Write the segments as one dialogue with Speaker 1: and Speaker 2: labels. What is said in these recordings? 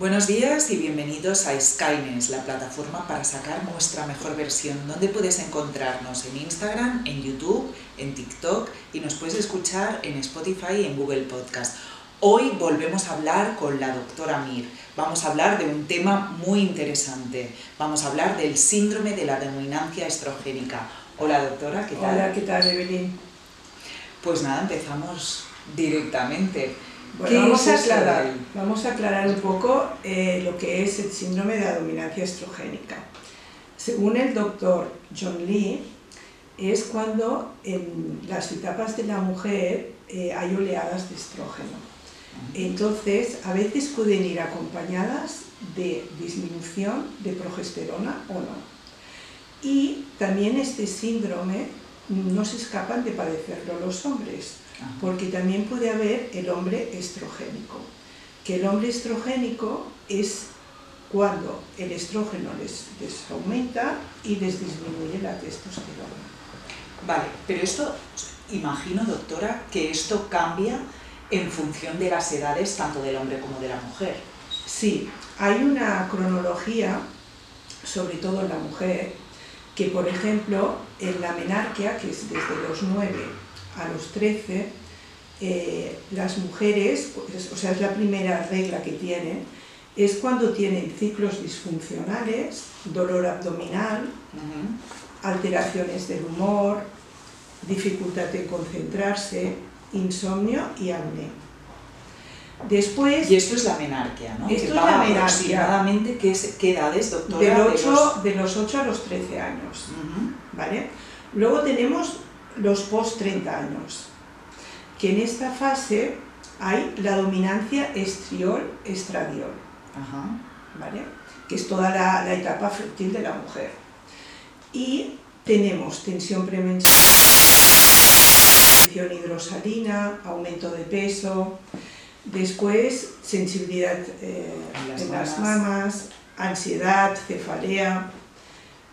Speaker 1: Buenos días y bienvenidos a Skynes, la plataforma para sacar nuestra mejor versión, donde puedes encontrarnos en Instagram, en YouTube, en TikTok y nos puedes escuchar en Spotify y en Google Podcast. Hoy volvemos a hablar con la doctora Mir. Vamos a hablar de un tema muy interesante. Vamos a hablar del síndrome de la dominancia estrogénica. Hola doctora, ¿qué tal?
Speaker 2: Hola, ¿qué tal Evelyn?
Speaker 1: Pues nada, empezamos directamente.
Speaker 2: Bueno, vamos, a aclarar, vamos a aclarar un poco eh, lo que es el síndrome de la dominancia estrogénica. Según el doctor John Lee, es cuando en las etapas de la mujer eh, hay oleadas de estrógeno. Entonces, a veces pueden ir acompañadas de disminución de progesterona o no. Y también este síndrome no se escapan de padecerlo los hombres porque también puede haber el hombre estrogénico, que el hombre estrogénico es cuando el estrógeno les, aumenta y les disminuye la testosterona.
Speaker 1: Vale, pero esto, imagino doctora, que esto cambia en función de las edades tanto del hombre como de la mujer.
Speaker 2: Sí, hay una cronología, sobre todo en la mujer, que por ejemplo en la menarquia, que es desde los 9 a los 13, eh, las mujeres, o sea, es la primera regla que tienen, es cuando tienen ciclos disfuncionales, dolor abdominal, alteraciones del humor, dificultad de concentrarse, insomnio y acné.
Speaker 1: Después, y esto es la menarquia, ¿no?
Speaker 2: Esto es la menarquia.
Speaker 1: Aproximadamente, ¿qué, ¿qué, edades, doctora?
Speaker 2: De, los... de los 8 a los 13 años. ¿vale? Luego tenemos los post 30 años, que en esta fase hay la dominancia estriol-estradiol, ¿vale? que es toda la, etapa fértil de la mujer. Y tenemos tensión premenstrual, tensión hidrosalina, aumento de peso, después sensibilidad eh, en las mamas, ansiedad, cefalea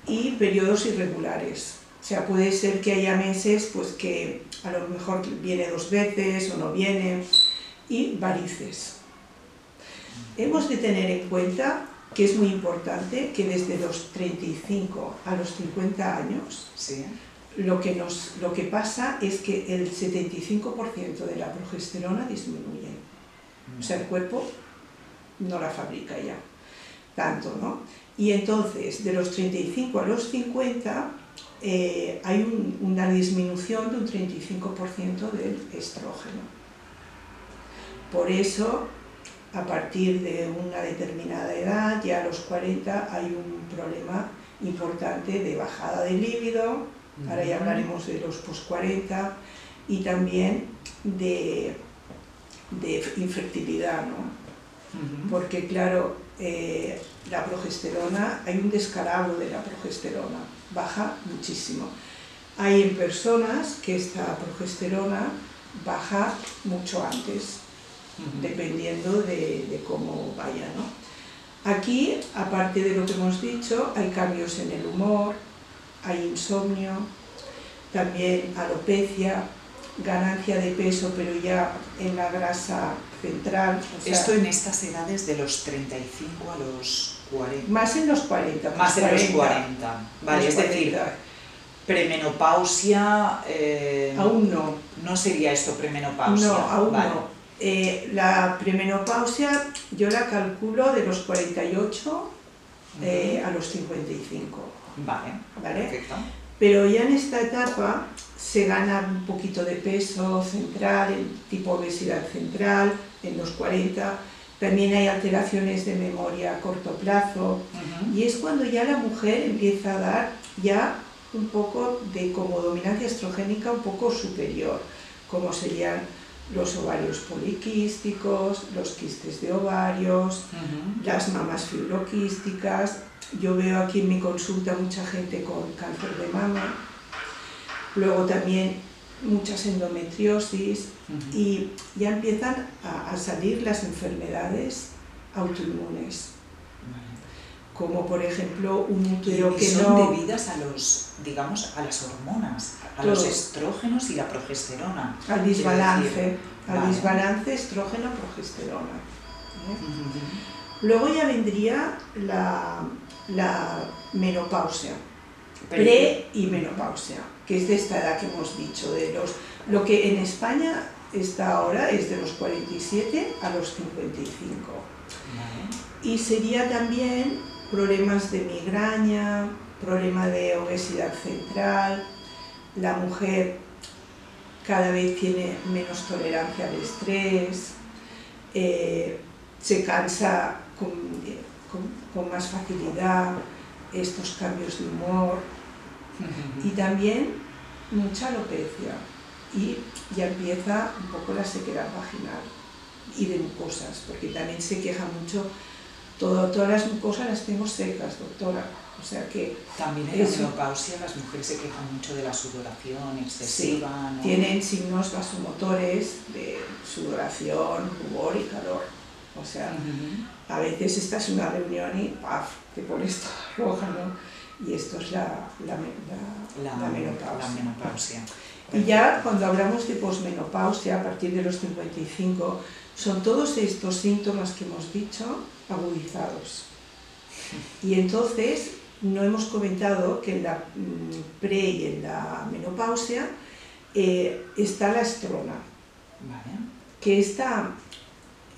Speaker 2: y periodos irregulares. O sea, puede ser que haya meses pues que a lo mejor viene dos veces o no viene, y varices. Hemos de tener en cuenta que es muy importante que desde los 35 a los 50 años lo, que nos, lo que pasa es que el 75% de la progesterona disminuye. O sea, el cuerpo no la fabrica ya tanto, ¿no? Y entonces, de los 35 a los 50, eh, hay una disminución de un 35% del estrógeno. Por eso, a partir de una determinada edad, ya a los 40, hay un problema importante de bajada de líbido, ahora ya hablaremos de los post 40, y también de, de infertilidad, ¿no? Porque claro, eh, la progesterona, hay un descalabro de la progesterona baja muchísimo. Hay en personas que esta progesterona baja mucho antes, dependiendo de, cómo vaya. Aquí, aparte de lo que hemos dicho, hay cambios en el humor, hay insomnio, también alopecia, ganancia de peso, pero ya en la grasa central.
Speaker 1: Esto en estas edades de los 35 a los 40.
Speaker 2: Más en los 40.
Speaker 1: Más en los 40. Vale, es decir, premenopausia...
Speaker 2: Eh, aún no.
Speaker 1: No sería esto premenopausia.
Speaker 2: No, aún no. Eh, la premenopausia yo la calculo de los 48 eh, a los 55.
Speaker 1: Vale,
Speaker 2: ¿vale? Perfecto. Pero ya en esta etapa se gana un poquito de peso central, el tipo obesidad central, en los 40 también hay alteraciones de memoria a corto plazo y es cuando ya la mujer empieza a dar ya un poco de como dominancia estrogénica un poco superior, como serían los ovarios poliquísticos, los quistes de ovarios, las mamas fibroquísticas. Yo veo aquí en mi consulta mucha gente con cáncer de mama. Luego también muchas endometriosis y ya empiezan a, salir las enfermedades autoinmunes. Como por ejemplo un útero que
Speaker 1: son
Speaker 2: no...
Speaker 1: debidas a los, digamos, a las hormonas, a los estrógenos y la progesterona.
Speaker 2: Al desbalance, al desbalance estrógeno-progesterona. ¿eh? Luego ya vendría la, la menopausia, pre y menopausia, que es de esta edad que hemos dicho, de los, lo que en España está ahora es de los 47 a los 55. Y sería también problemas de migraña, problema de obesidad central, la mujer cada vez tiene menos tolerancia al estrés, eh, se cansa con, más facilidad estos cambios de humor y también mucha alopecia y ya empieza un poco la sequedad vaginal y de mucosas, porque también se queja mucho, todo, todas las mucosas las tengo secas, doctora, o sea que...
Speaker 1: También en la menopausia las mujeres se quejan mucho de la sudoración excesiva,
Speaker 2: Tienen signos vasomotores de sudoración, rubor y calor. O sea, a veces estás en una reunión y ¡paf! te pones toda roja, ¿no? Y esto es la, la, la, menopausia. Y ya cuando hablamos de posmenopausia, a partir de los 55, son todos estos síntomas que hemos dicho agudizados. Y entonces no hemos comentado que en la mm, pre y en la menopausia eh, está la estrona, que esta,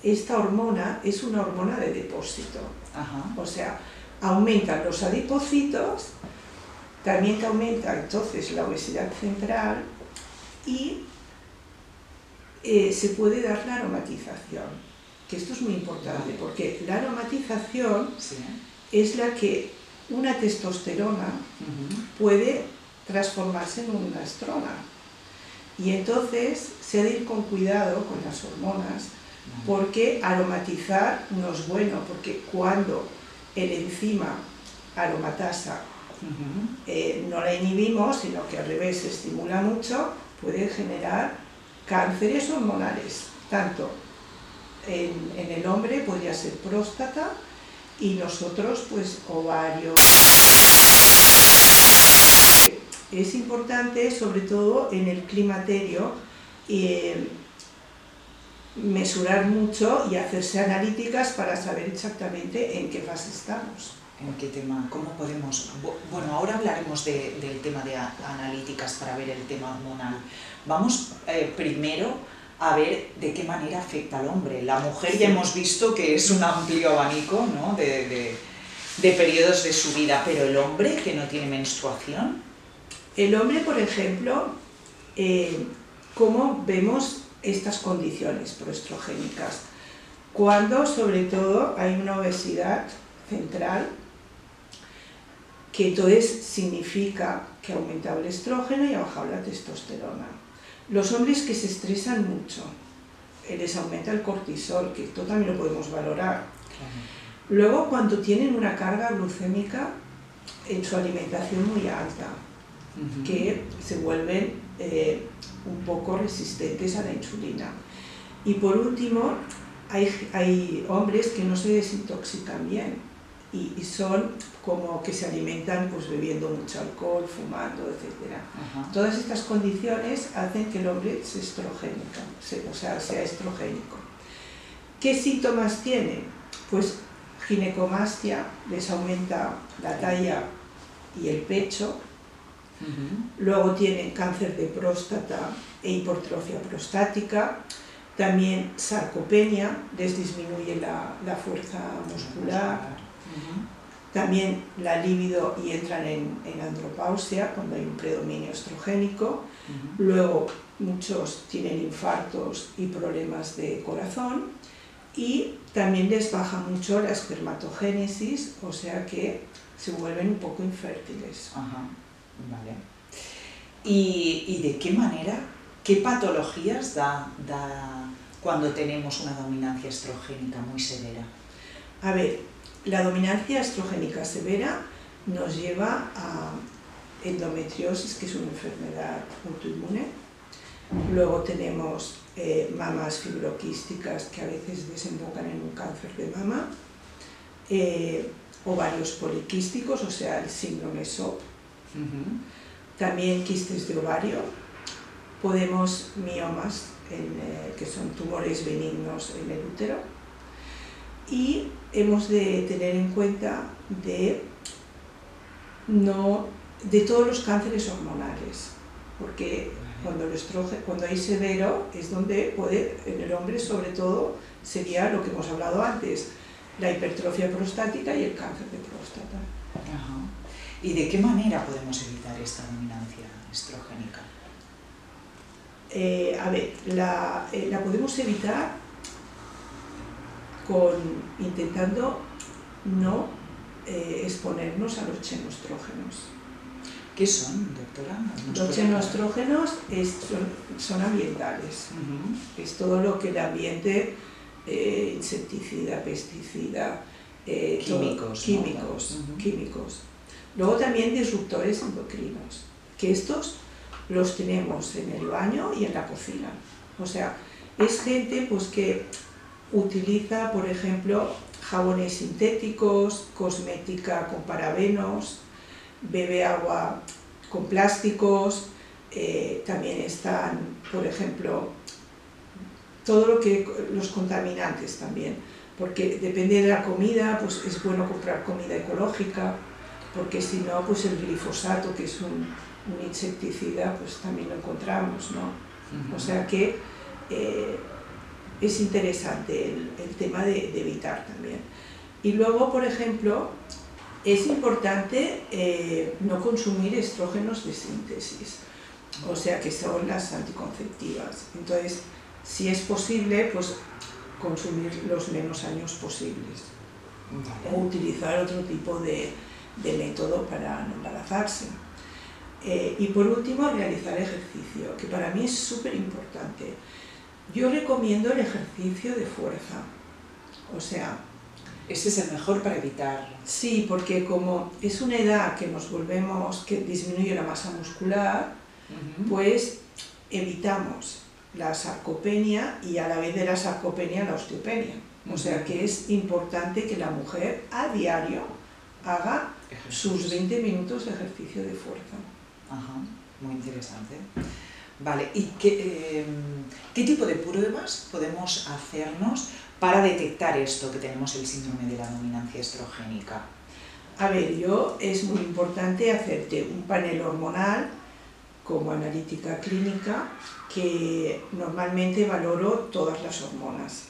Speaker 2: esta hormona es una hormona de depósito. O sea, aumentan los adipocitos, también te aumenta entonces la obesidad central y eh, se puede dar la aromatización, que esto es muy importante, porque la aromatización es la que una testosterona puede transformarse en una estrona. Y entonces se ha de ir con cuidado con las hormonas, porque aromatizar no es bueno, porque cuando el enzima aromatasa eh, no la inhibimos, sino que al revés se estimula mucho, puede generar cánceres hormonales, tanto en, en el hombre podría ser próstata, y nosotros pues ovario. Es importante sobre todo en el climaterio eh, mesurar mucho y hacerse analíticas para saber exactamente en qué fase estamos.
Speaker 1: ¿En qué tema? ¿Cómo podemos...? Bueno, ahora hablaremos del tema de analíticas para ver el tema hormonal. Vamos eh, primero a ver de qué manera afecta al hombre. La mujer ya hemos visto que es un amplio abanico ¿no? de, periodos de su vida, pero el hombre que no tiene menstruación.
Speaker 2: El hombre, por ejemplo, eh, ¿cómo vemos estas condiciones proestrogénicas? Cuando, sobre todo, hay una obesidad central, que entonces significa que ha aumentado el estrógeno y ha bajado la testosterona los hombres que se estresan mucho, eh, les aumenta el cortisol, que esto también lo podemos valorar. Luego, cuando tienen una carga glucémica en su alimentación muy alta, que se vuelven eh, un poco resistentes a la insulina. Y por último, hay, hay hombres que no se desintoxican bien y, son como que se alimentan pues bebiendo mucho alcohol, fumando, etc. Todas estas condiciones hacen que el hombre se estrogénica, o sea, sea estrogénico. ¿Qué síntomas tiene? Pues ginecomastia, les aumenta la talla y el pecho, luego tienen cáncer de próstata e hipertrofia prostática, también sarcopenia, les disminuye la, la fuerza muscular, también la libido y entran en, andropausia cuando hay un predominio estrogénico. Luego muchos tienen infartos y problemas de corazón. Y también les baja mucho la espermatogénesis, o sea que se vuelven un poco infértiles.
Speaker 1: ¿Y, de qué manera, qué patologías da, da cuando tenemos una dominancia estrogénica muy severa?
Speaker 2: A ver, la dominancia estrogénica severa nos lleva a endometriosis, que es una enfermedad autoinmune. Luego tenemos eh, mamas fibroquísticas que a veces desembocan en un cáncer de mama, eh, ovarios poliquísticos, o sea, el síndrome SOP, también quistes de ovario, podemos miomas, eh, que son tumores benignos en el útero, y hemos de tener en cuenta de, no, de todos los cánceres hormonales, porque cuando, el estrógeno, cuando hay severo es donde puede, en el hombre sobre todo, sería lo que hemos hablado antes, la hipertrofia prostática y el cáncer de próstata.
Speaker 1: ¿Y de qué manera podemos evitar esta dominancia estrogénica?
Speaker 2: Eh, a ver, la, eh, la, podemos evitar con intentando no eh, exponernos a los xenostrógenos.
Speaker 1: ¿Qué son, doctora?
Speaker 2: Los xenostrógenos son, ambientales. Es todo lo que el ambiente, insecticida, pesticida,
Speaker 1: químicos.
Speaker 2: químicos, químicos. Luego también disruptores endocrinos, que estos los tenemos en el baño y en la cocina. O sea, es gente pues, que utiliza, por ejemplo, jabones sintéticos, cosmética con parabenos, bebe agua con plásticos, eh, también están, por ejemplo, todo lo que los contaminantes también, porque depende de la comida, pues es bueno comprar comida ecológica, porque si no, pues el glifosato, que es un, insecticida, pues también lo encontramos, ¿no? O sea que eh, es interesante el, tema de, de, evitar también. Y luego, por ejemplo, es importante eh, no consumir estrógenos de síntesis, o sea que son las anticonceptivas. Entonces, si es posible, pues consumir los menos años posibles. O utilizar otro tipo de, método para no embarazarse. Eh, y por último, realizar ejercicio, que para mí es súper importante. Yo recomiendo el ejercicio de fuerza. O sea,
Speaker 1: ese es el mejor para evitar.
Speaker 2: Sí, porque como es una edad que nos volvemos, que disminuye la masa muscular, pues evitamos la sarcopenia y a la vez de la sarcopenia la osteopenia. O sea que es importante que la mujer a diario haga sus 20 minutos de ejercicio de fuerza.
Speaker 1: Ajá, muy interesante. Vale, ¿y qué, em, qué tipo de pruebas podemos hacernos para detectar esto que tenemos el síndrome de la dominancia estrogénica?
Speaker 2: A ver, yo es muy importante hacerte un panel hormonal como analítica clínica que normalmente valoro todas las hormonas,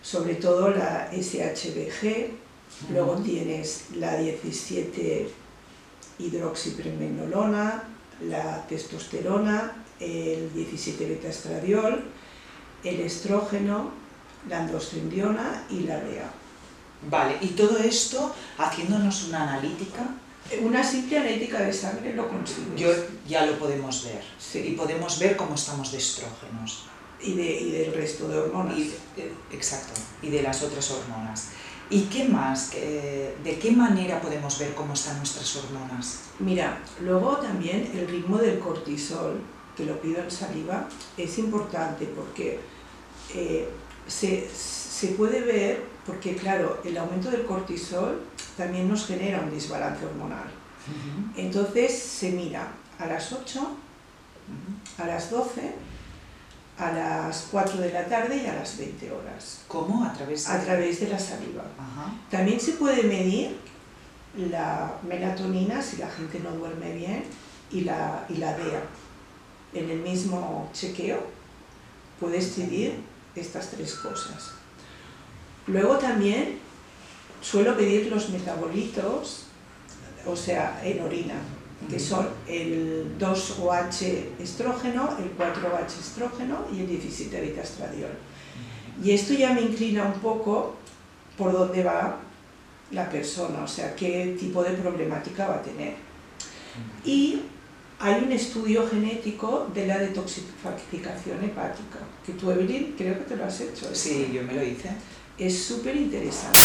Speaker 2: sobre todo la SHBG, luego tienes la 17 hidroxipregnenolona, la testosterona, el 17 beta estradiol, el estrógeno, la androstendiona y la DEA.
Speaker 1: Vale, y todo esto haciéndonos una analítica.
Speaker 2: Una simple analítica de sangre lo consigues.
Speaker 1: Yo, ya lo podemos ver. Y podemos ver cómo estamos de estrógenos.
Speaker 2: Y, de, y del resto de hormonas.
Speaker 1: Eh, exacto, y de las otras hormonas. ¿Y qué más? ¿De qué manera podemos ver cómo están nuestras hormonas?
Speaker 2: Mira, luego también el ritmo del cortisol, que lo pido en saliva, es importante porque eh, se, se puede ver, porque claro, el aumento del cortisol también nos genera un desbalance hormonal. Entonces se mira a las 8, a las 12, a las 4 de la tarde y a las 20 horas.
Speaker 1: ¿Cómo? A través
Speaker 2: de, a través de la saliva. También se puede medir la melatonina si la gente no duerme bien y la, y la DEA. En el mismo chequeo puedes decidir estas tres cosas. Luego también suelo pedir los metabolitos, o sea, en orina, que son el 2OH estrógeno, el 4OH estrógeno y el 17 beta estradiol. Y esto ya me inclina un poco por dónde va la persona, o sea, qué tipo de problemática va a tener. Y hay un estudio genético de la detoxificación hepática, que tú, Evelyn, creo que te lo has hecho.
Speaker 1: Sí, yo me lo hice.
Speaker 2: Es súper interesante.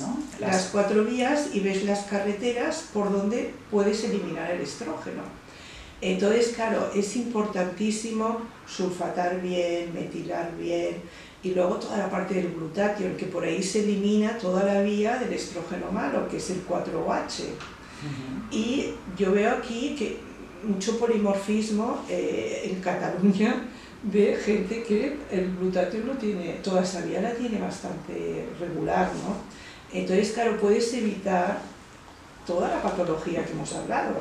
Speaker 2: ¿No? Las... cuatro vías y ves las carreteras por donde puedes eliminar el estrógeno. Entonces, claro, es importantísimo sulfatar bien, metilar bien, y luego toda la parte del glutatión, que por ahí se elimina toda la vía del estrógeno malo, que es el 4OH. Y yo veo aquí que mucho polimorfismo eh, en Cataluña, de gente que el glutatión lo tiene, toda esa vía la tiene bastante regular, ¿no? Entonces, claro, puedes evitar toda la patología que hemos hablado,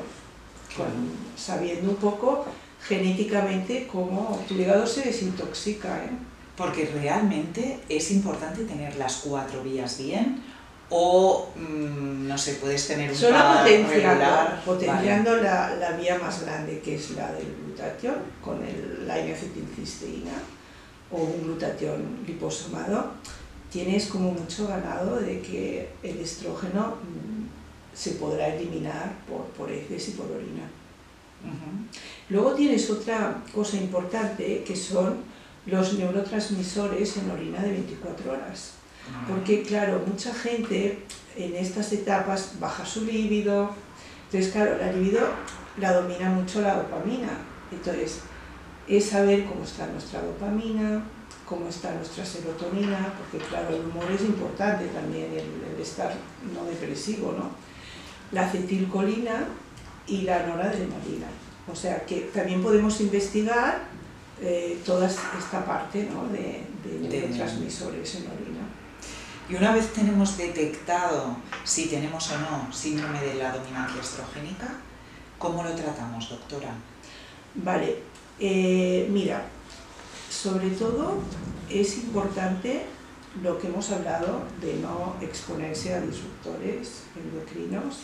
Speaker 2: sabiendo un poco genéticamente cómo tu hígado se desintoxica. ¿eh?
Speaker 1: Porque realmente es importante tener las cuatro vías bien o, mm, no sé, puedes tener un
Speaker 2: Solo potenciando, potenciando la, la, vía más grande, que es la del glutatión, con el, la N-acetilcisteína o un glutatión liposomado, tienes como mucho ganado de que el estrógeno mm, se podrá eliminar por, por heces y por orina. Luego tienes otra cosa importante que son los neurotransmisores en orina de 24 horas. Porque claro, mucha gente en estas etapas baja su líbido, entonces claro, la libido la domina mucho la dopamina. Entonces, es saber cómo está nuestra dopamina, cómo está nuestra serotonina, porque claro, el humor es importante también, el, estar no depresivo, ¿no? La acetilcolina y la noradrenalina. O sea que también podemos investigar eh, toda esta parte ¿no? de, de neurotransmisores en orina.
Speaker 1: Y una vez tenemos detectado si tenemos o no síndrome de la dominancia estrogénica, ¿cómo lo tratamos, doctora?
Speaker 2: Vale, eh, mira, sobre todo es importante lo que hemos hablado de no exponerse a disruptores endocrinos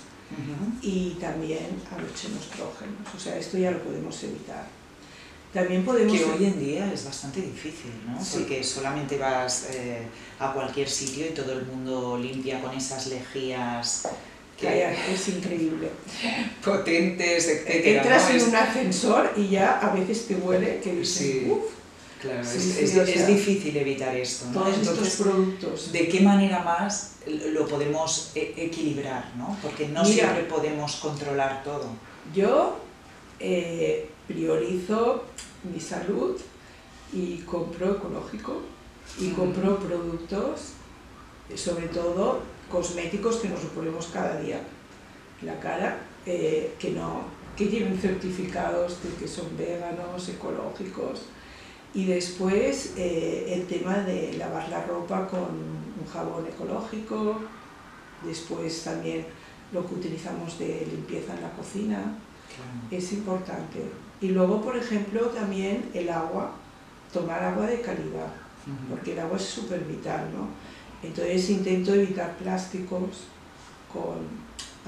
Speaker 2: y también a los xenostrógenos. O sea, esto ya lo podemos evitar.
Speaker 1: También podemos... Que hoy en día es bastante difícil, ¿no? Porque solamente vas eh, a cualquier sitio y todo el mundo limpia con esas lejías
Speaker 2: que es increíble.
Speaker 1: Potentes, etc.
Speaker 2: Entras en un ascensor y ya a veces te huele que dices, sí.
Speaker 1: Claro, es, difícil evitar esto. ¿no?
Speaker 2: Todos estos productos.
Speaker 1: ¿De qué manera más lo podemos e, equilibrar? ¿no? Porque no siempre podemos controlar todo.
Speaker 2: Yo eh, priorizo mi salud y compro ecológico y compro productos, sobre todo cosméticos que nos ponemos cada día. La cara, eh, que no que tienen certificados de que son veganos, ecológicos. Y después eh, el tema de lavar la ropa con un jabón ecológico, después también lo que utilizamos de limpieza en la cocina, es importante. Y luego, por ejemplo, también el agua, tomar agua de calidad, porque el agua es súper vital, ¿no? Entonces intento evitar plásticos con,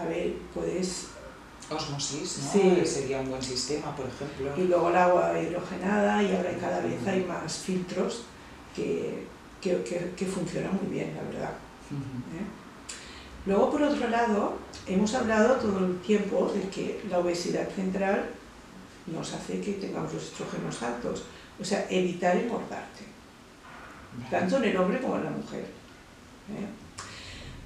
Speaker 2: a ver, puedes...
Speaker 1: Osmosis, ¿no? Sí. Sería un buen sistema, por ejemplo.
Speaker 2: Y luego el agua hidrogenada y ahora cada vez hay más filtros que, que, que, funcionan muy bien, la verdad. ¿Eh? Luego, por otro lado, hemos hablado todo el tiempo de que la obesidad central nos hace que tengamos los estrógenos altos. O sea, evitar engordarte, tanto en el hombre como en la mujer. ¿eh?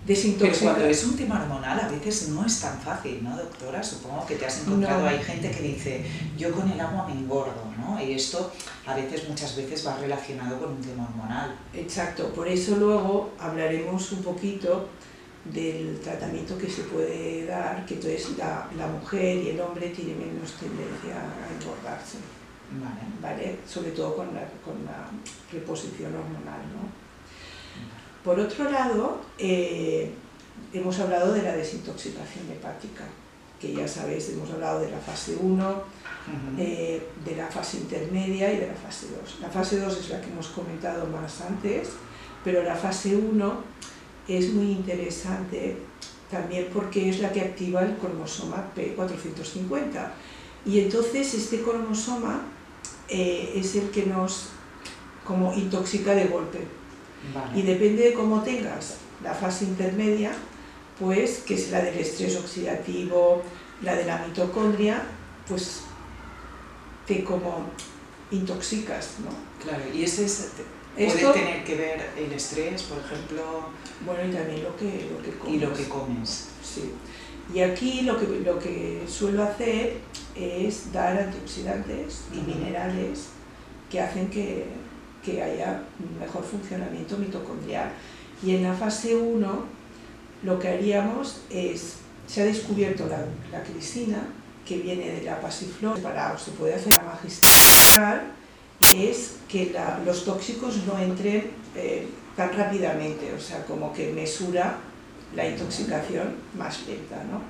Speaker 1: Pero cuando es un tema hormonal a veces no es tan fácil, ¿no, doctora? Supongo que te has encontrado, hay gente que dice, yo con el agua me engordo, ¿no? Y esto a veces, muchas veces va relacionado con un tema hormonal.
Speaker 2: Exacto, por eso luego hablaremos un poquito del tratamiento que se puede dar, que entonces la, la mujer y el hombre tienen menos tendencia a engordarse,
Speaker 1: vale.
Speaker 2: ¿vale? Sobre todo con la, con la reposición hormonal, ¿no? Por otro lado, eh, hemos hablado de la desintoxicación hepática, que ya sabéis, hemos hablado de la fase 1, eh, de la fase intermedia y de la fase 2. La fase 2 es la que hemos comentado más antes, pero la fase 1 es muy interesante también porque es la que activa el cromosoma P450. Y entonces este cromosoma eh, es el que nos como intoxica de golpe. Y depende de cómo tengas la fase intermedia, pues que es la del estrés oxidativo, la de la mitocondria, pues te como intoxicas, ¿no?
Speaker 1: Claro, y ese es Puede tener que ver el estrés, por ejemplo.
Speaker 2: Bueno, y también lo que, lo que comes.
Speaker 1: Y lo que comes.
Speaker 2: Sí. Y aquí lo que, lo que suelo hacer es dar antioxidantes y minerales que hacen que, que, haya mejor funcionamiento mitocondrial. Y en la fase 1 lo que haríamos es, se ha descubierto la, la crisina, que viene de la pasiflora, se puede hacer la magistral es que los tóxicos no entren eh, tan rápidamente, o sea, como que mesura la intoxicación más lenta, ¿no?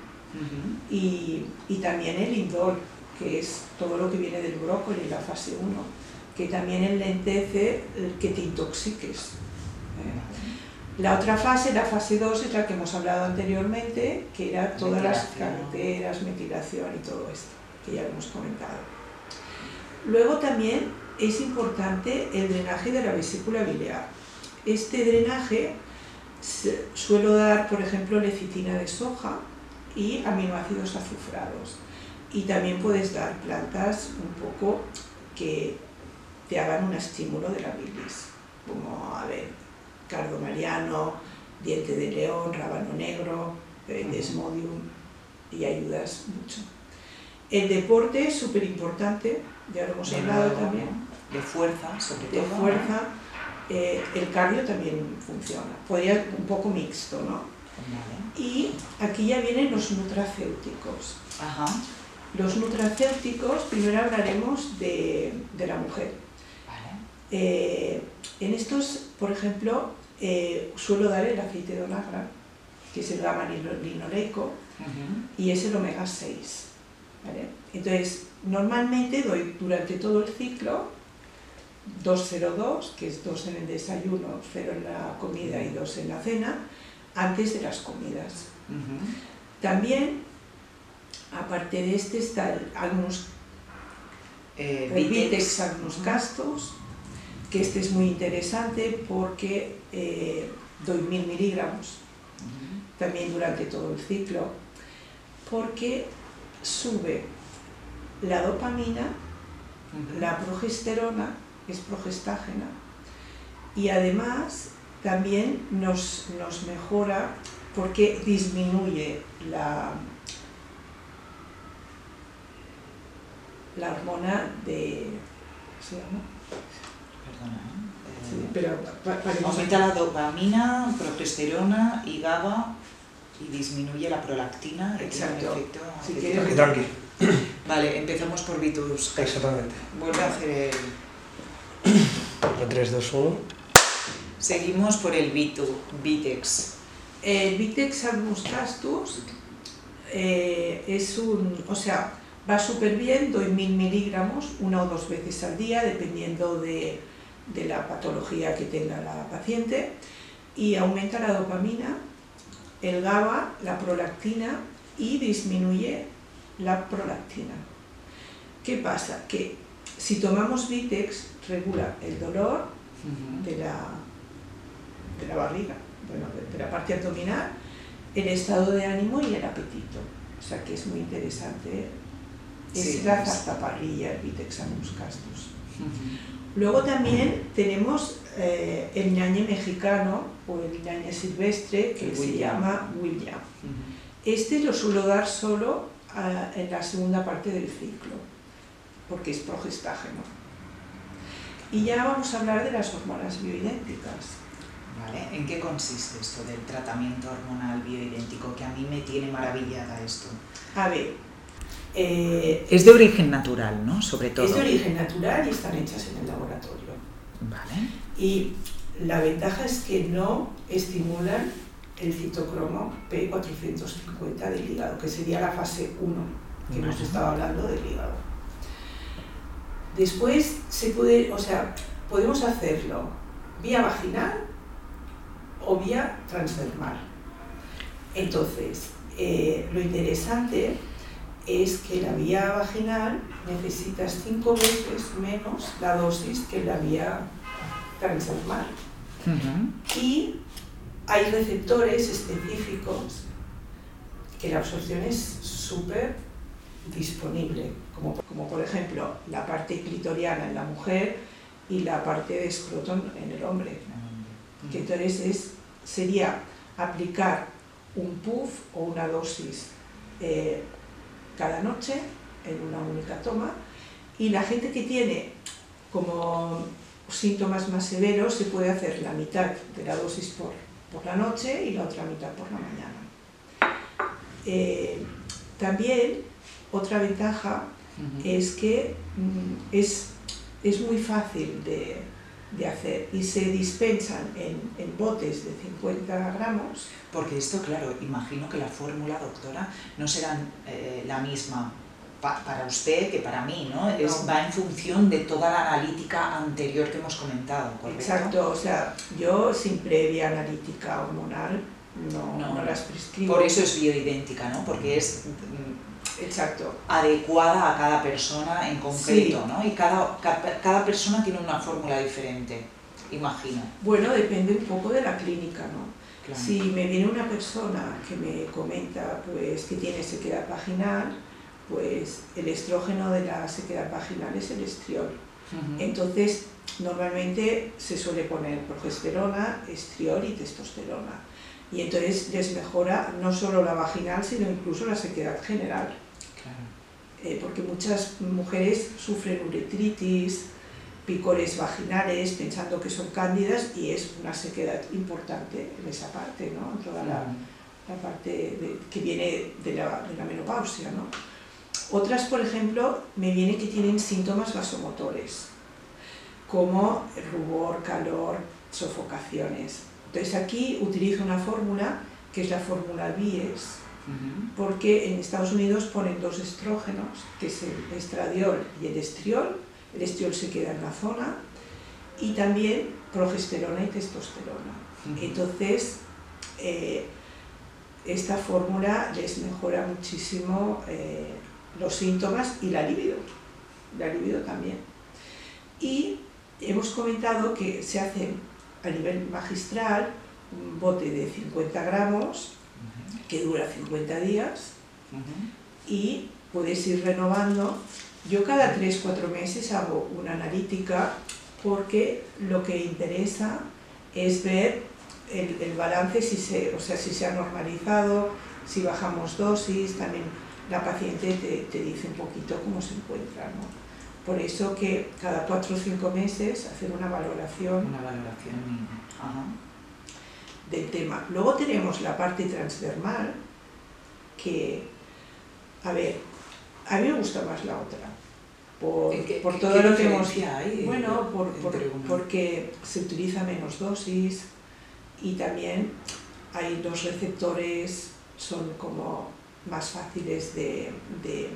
Speaker 2: y, también el indol, que es todo lo que viene del brócoli, la fase 1, que también enlentece el que te intoxiques. ¿eh? La otra fase, la fase 2, es la que hemos hablado anteriormente, que era todas las carreteras, metilación y todo esto, que ya hemos comentado. Luego también es importante el drenaje de la vesícula biliar. Este drenaje suelo dar, por ejemplo, lecitina de soja y aminoácidos azufrados. Y también puedes dar plantas un poco que te hagan un estímulo de la bilis, como, a ver, cardo mariano, diente de león, rábano negro, eh, desmodium, y ayudas mucho. El deporte es súper importante, ya lo hemos hablado también.
Speaker 1: De fuerza, sobre
Speaker 2: todo. De fuerza. Eh, el cardio también funciona. Podría un poco mixto, ¿no? Y aquí ya vienen los nutracéuticos. Los nutracéuticos, primero hablaremos de, la mujer. Eh, en estos, por ejemplo, eh, suelo dar el aceite de onagra, que es el gamma linoleico, y es el omega 6. Entonces, normalmente doy durante todo el ciclo 202, que es 2 en el desayuno, 0 en la comida y 2 en la cena, antes de las comidas. También, aparte de este, están algunos eh, Vitex castos, que este es muy interesante porque eh, doy mil miligramos también durante todo el ciclo, porque sube la dopamina, la progesterona, es progestágena, y además también nos, mejora porque disminuye la, la hormona de... ¿Se llama?
Speaker 1: Perdona. ¿eh? aumenta la dopamina, progesterona y GABA y disminuye la prolactina.
Speaker 2: Exacto.
Speaker 1: Vale, empezamos por Vitus.
Speaker 3: Exactamente.
Speaker 1: Vuelve a hacer el...
Speaker 3: 3, 2, 1.
Speaker 1: Seguimos por el Vitex.
Speaker 2: El Vitex albus castus eh, es un, o sea, va súper bien, doy mil miligramos una o dos veces al día, dependiendo de, de la patología que tenga la paciente, y aumenta la dopamina, el GABA, la prolactina y disminuye la prolactina. ¿Qué pasa? Que si tomamos Vitex, regula el dolor de la de la barriga, bueno, de, la parte abdominal, el estado de ánimo y el apetito. O sea que es muy interesante. Es la zarzaparrilla, el Vitexanus castus. Luego también tenemos eh, el ñañe mexicano o el ñañe silvestre que se llama William. Este lo suelo dar solo ah, en la segunda parte del ciclo, porque es progestágeno. Y ya vamos a hablar de las hormonas bioidénticas.
Speaker 1: ¿En qué consiste esto del tratamiento hormonal bioidéntico? Que a mí me tiene maravillada esto.
Speaker 2: A ver.
Speaker 1: Eh, es de origen natural, ¿no? Sobre todo.
Speaker 2: Es de origen natural y están hechas en el laboratorio.
Speaker 1: Vale.
Speaker 2: Y la ventaja es que no estimulan el citocromo P450 del hígado, que sería la fase 1, que hemos estado hablando del hígado. Después se puede, o sea, podemos hacerlo vía vaginal o vía transdermal. Entonces, eh, lo interesante es que la vía vaginal necesitas cinco veces menos la dosis que la vía transdermal. Y hay receptores específicos que la absorción es súper disponible, como, como, por ejemplo la parte clitoriana en la mujer y la parte de escrotón en el hombre. Que entonces es, sería aplicar un puff o una dosis eh, cada noche en una única toma. Y la gente que tiene como síntomas más severos se puede hacer la mitad de la dosis por, por la noche y la otra mitad por la mañana. Eh, también otra ventaja es que mm, es es muy fácil de, de hacer y se dispensan en, en, botes de 50 gramos.
Speaker 1: Porque esto, claro, imagino que la fórmula, doctora, no será eh, la misma para usted que para mí, ¿no? Es, va en función de toda la analítica anterior que hemos comentado, ¿correcto?
Speaker 2: Exacto, o sea, yo sin previa analítica hormonal no, no, no las prescribo.
Speaker 1: Por eso es bioidéntica, ¿no? Porque es
Speaker 2: Exacto.
Speaker 1: adecuada a cada persona en concreto, ¿no? Y cada, cada, persona tiene una fórmula diferente, imagino.
Speaker 2: Bueno, depende un poco de la clínica, ¿no? Si me viene una persona que me comenta pues, que tiene sequedad vaginal, pues el estrógeno de la sequedad vaginal es el estriol. Entonces, normalmente se suele poner progesterona, estriol y testosterona. Y entonces les mejora no solo la vaginal, sino incluso la sequedad general. Eh, porque muchas mujeres sufren uretritis, picores vaginales, pensando que son cándidas y es una sequedad importante en esa parte, ¿no? toda la, parte que viene de la, de la menopausia. ¿no? Otras, por ejemplo, me viene que tienen síntomas vasomotores, como rubor, calor, sofocaciones. Entonces aquí utilizo una fórmula que es la fórmula BIES, porque en Estados Unidos ponen dos estrógenos, que es el estradiol y el estriol. El estriol se queda en la zona y también progesterona y testosterona. Entonces, eh, esta fórmula les mejora muchísimo eh, los síntomas y la libido, la libido también. Y hemos comentado que se hace a nivel magistral un bote de 50 gramos que dura 50 días y puedes ir renovando. Yo cada 3-4 meses hago una analítica porque lo que interesa es ver el, el, balance, si se, o sea, si se ha normalizado, si bajamos dosis, también la paciente te, te dice un poquito cómo se encuentra. ¿no? Por eso que cada 4 o 5 meses hacer una valoración.
Speaker 1: Una valoración. Ajá
Speaker 2: del tema. Luego tenemos la parte transdermal, que, a ver, a mí me gusta más la otra. Por, por todo lo que hemos...
Speaker 1: Hay
Speaker 2: bueno, por, por, porque se utiliza menos dosis y también hay los receptores, son como más fáciles de, de,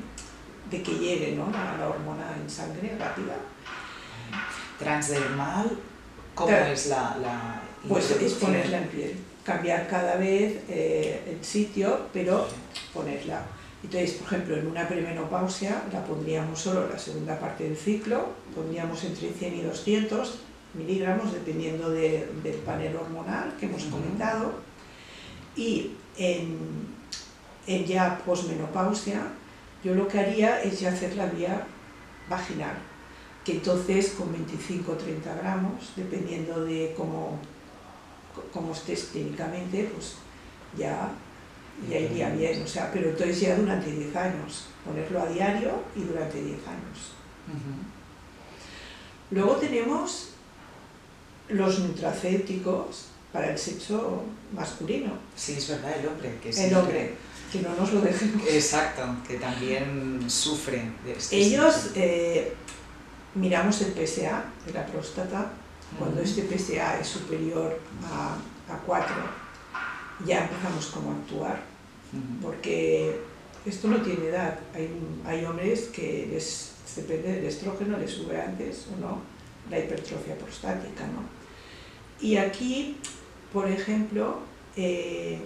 Speaker 2: de que llegue ¿no? la, la hormona en sangre rápida.
Speaker 1: Transdermal, ¿cómo es la, la
Speaker 2: pues es ponerla en piel, cambiar cada vez eh, el sitio, pero ponerla. Entonces, por ejemplo, en una premenopausia la pondríamos solo en la segunda parte del ciclo, pondríamos entre 100 y 200 miligramos, dependiendo del panel hormonal que hemos comentado. Y en, en ya posmenopausia, yo lo que haría es ya hacer la vía vaginal, que entonces con 25 o 30 gramos, dependiendo de cómo como estés clínicamente, pues ya, ya iría bien, o sea, pero entonces ya durante 10 años, ponerlo a diario y durante 10 años. Luego tenemos los nutracéuticos para el sexo masculino.
Speaker 1: Sí, es verdad, el hombre. Que
Speaker 2: el hombre, que no nos lo dejen.
Speaker 1: Exacto, que también sufre de este
Speaker 2: Ellos, eh, miramos el PSA de la próstata cuando este PSA es superior a, a 4, ya empezamos como a actuar, porque esto no tiene edad. Hay, hay hombres que les, depende del estrógeno, les sube antes o no la hipertrofia prostática. ¿no? Y aquí, por ejemplo, eh,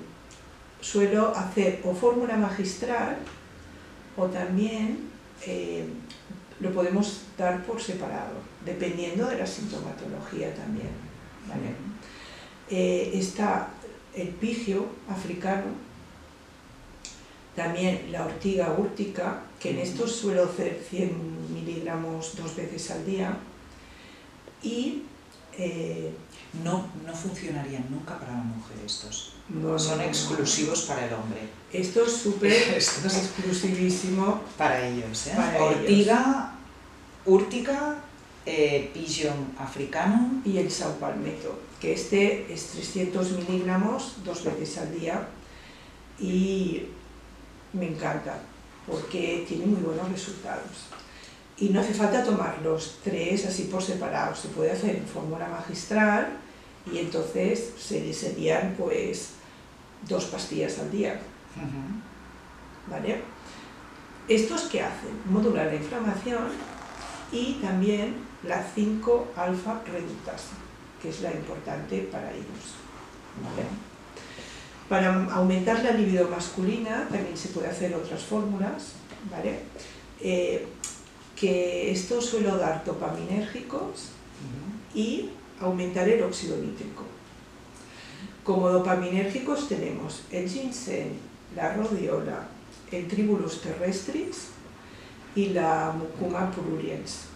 Speaker 2: suelo hacer o fórmula magistral o también eh, lo podemos dar por separado, dependiendo de la sintomatología también. Eh, está el pigio africano, también la ortiga úrtica, que en estos suelo hacer 100 miligramos dos veces al día, y...
Speaker 1: Eh, no, no funcionarían nunca para la mujer estos. Son exclusivos para el hombre.
Speaker 2: Esto es súper exclusivísimo.
Speaker 1: Para ellos. ¿eh? Ortiga, úrtica, eh, pigeon africano.
Speaker 2: Y el Sao Palmetto, que este es 300 miligramos dos veces al día y me encanta porque tiene muy buenos resultados. y no hace falta tomar los tres así por separado, se puede hacer en fórmula magistral y entonces se serían pues dos pastillas al día. ¿Vale? ¿Estos qué hacen? Modular la inflamación y también la 5-alfa reductasa, que es la importante para ellos. Para aumentar la libido masculina también se puede hacer otras fórmulas, ¿vale? Eh, que esto suelo dar dopaminérgicos y aumentar el óxido nítrico. Como dopaminérgicos tenemos el ginseng, la rodiola, el tribulus terrestris y la mucuma pruriens.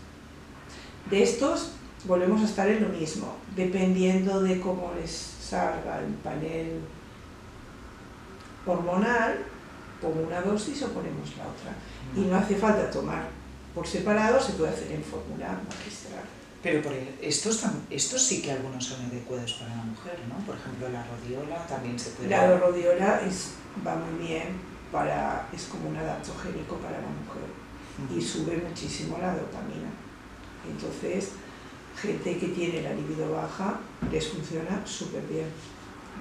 Speaker 2: De estos volvemos a estar en lo mismo, dependiendo de cómo les salga el panel hormonal, pongo una dosis o ponemos la otra. Y no hace falta tomar por separado, se puede hacer en fórmula magistral.
Speaker 1: Pero por estos, estos sí que algunos son adecuados para la mujer, ¿no? Por ejemplo, la rodiola también se puede...
Speaker 2: La rodiola es, va muy bien, para, es como un adaptogénico para la mujer y sube muchísimo la dopamina. Entonces, gente que tiene la libido baja les funciona súper bien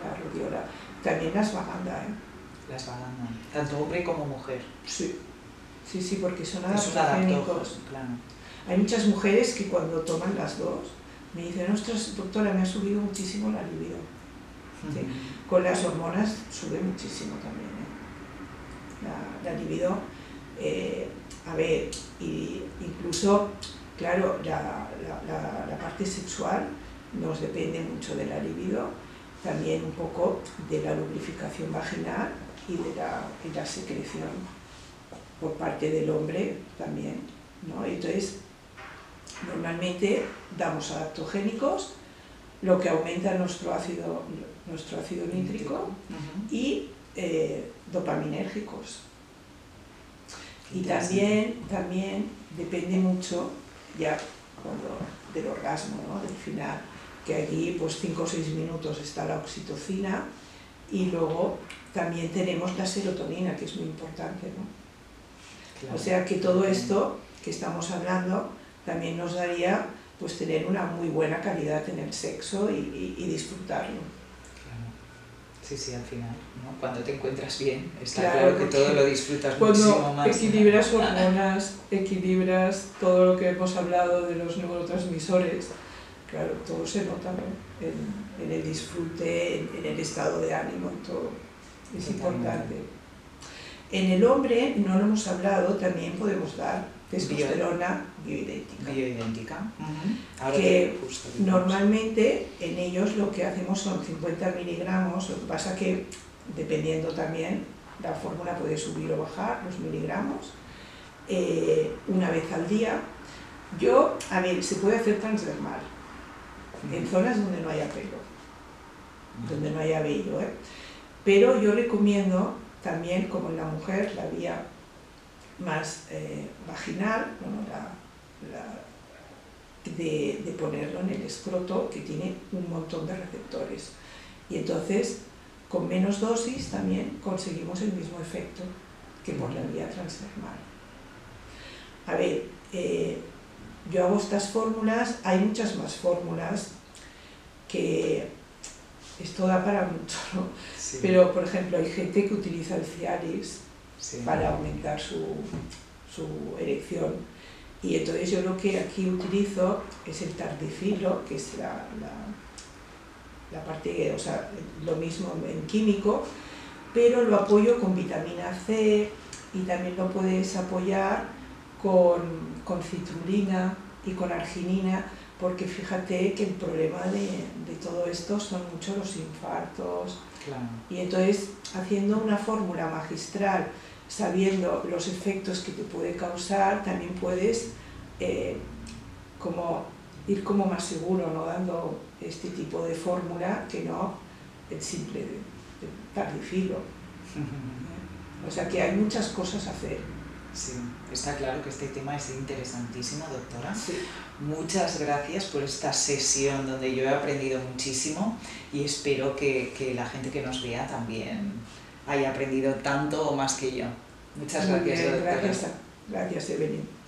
Speaker 2: la rodiola. También las vaganda, ¿eh?
Speaker 1: Las vaganda, tanto hombre como mujer.
Speaker 2: Sí, sí, sí, porque son adaptogénicos. Claro. Hay muchas mujeres que cuando toman las dos me dicen, ostras, doctora, me ha subido muchísimo la libido. Con las hormonas sube muchísimo también. ¿eh? La, la, libido, eh, a ver, y incluso, claro, la, la, la, parte sexual nos depende mucho de la libido, también un poco de la lubrificación vaginal y de la, y la secreción por parte del hombre también. ¿no? Entonces, Normalmente damos adaptogénicos, lo que aumenta nuestro ácido, nuestro ácido nítrico y eh, dopaminérgicos. Y también, también depende mucho ya cuando, del orgasmo, ¿no? del final, que aquí pues 5 o 6 minutos está la oxitocina y luego también tenemos la serotonina, que es muy importante. ¿no? O sea que todo esto que estamos hablando también nos daría pues tener una muy buena calidad en el sexo y, disfrutarlo.
Speaker 1: Claro. Sí, sí, al final, ¿no? Cuando te encuentras bien, está claro, que todo lo disfrutas muchísimo más.
Speaker 2: equilibras hormonas, equilibras todo lo que hemos hablado de los neurotransmisores, claro, todo se nota en, el disfrute, en, el estado de ánimo, en todo. Es importante. En el hombre, no lo hemos hablado, también podemos dar testosterona bioidéntica.
Speaker 1: Bioidéntica.
Speaker 2: que normalmente en ellos lo que hacemos son 50 miligramos, lo que pasa que dependiendo también, la fórmula puede subir o bajar los miligramos, eh, una vez al día. Yo, a ver, se puede hacer transdermal, en zonas donde no haya pelo, donde no haya vello, ¿eh? pero yo recomiendo también, como en la mujer, la vía más eh, vaginal, de, ponerlo en el escroto que tiene un montón de receptores. Y entonces, con menos dosis también conseguimos el mismo efecto que por la vía transdermal. A ver, eh, yo hago estas fórmulas, hay muchas más fórmulas que esto da para mucho, ¿no? Pero, por ejemplo, hay gente que utiliza el Cialis para aumentar su, su, erección. Y entonces yo lo que aquí utilizo es el tardifilo, que es la, la, la parte, o sea, lo mismo en químico, pero lo apoyo con vitamina C y también lo puedes apoyar con, con citrulina y con arginina, porque fíjate que el problema de, de todo esto son mucho los infartos. Y entonces, haciendo una fórmula magistral sabiendo los efectos que te puede causar, también puedes eh, como ir como más seguro, ¿no? dando este tipo de fórmula que no el simple de, tardifilo. O sea que hay muchas cosas a hacer.
Speaker 1: Sí, está claro que este tema es interesantísimo, doctora. Muchas gracias por esta sesión donde yo he aprendido muchísimo y espero que, que la gente que nos vea también haya aprendido tanto o más que yo. Muchas gracias.
Speaker 2: gracias, gracias, Evelyn.